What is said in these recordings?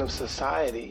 of society.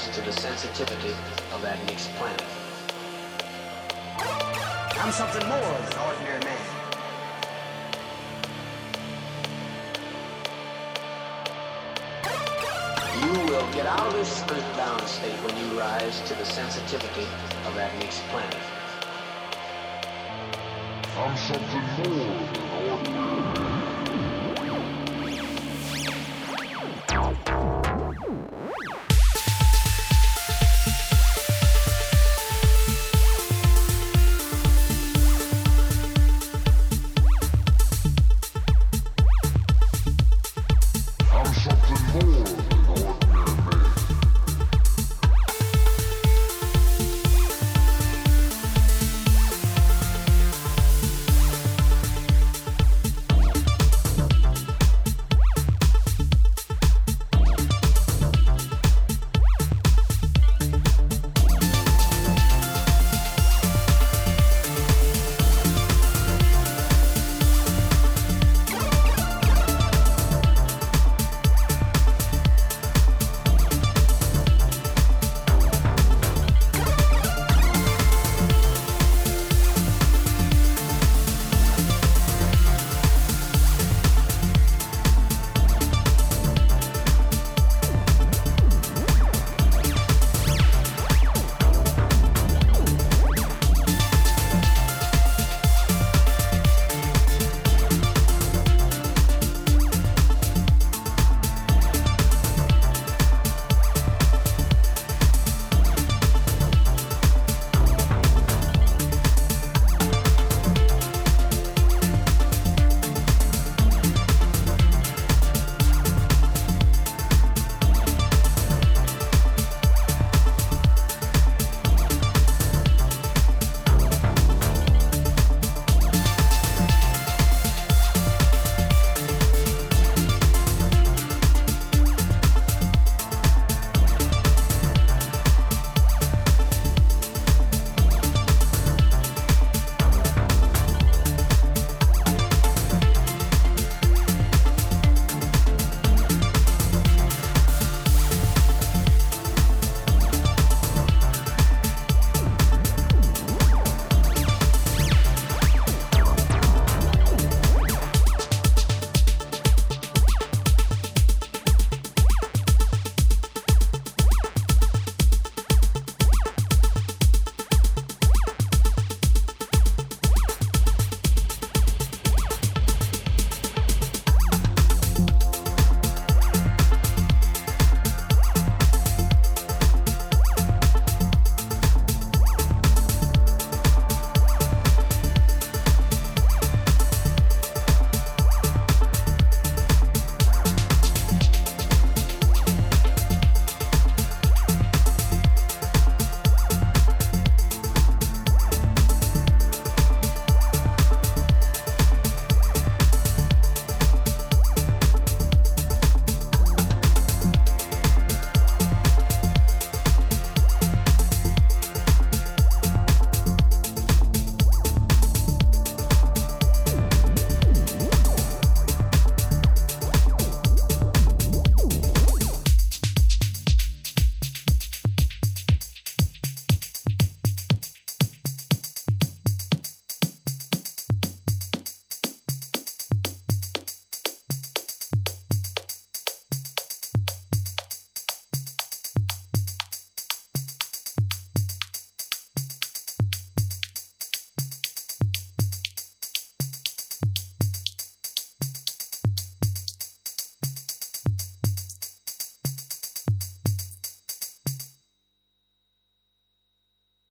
you rise to the sensitivity of that mixed planet. I'm something more than ordinary man. You will get out of this earthbound state when you rise to the sensitivity of that mixed planet. I'm something more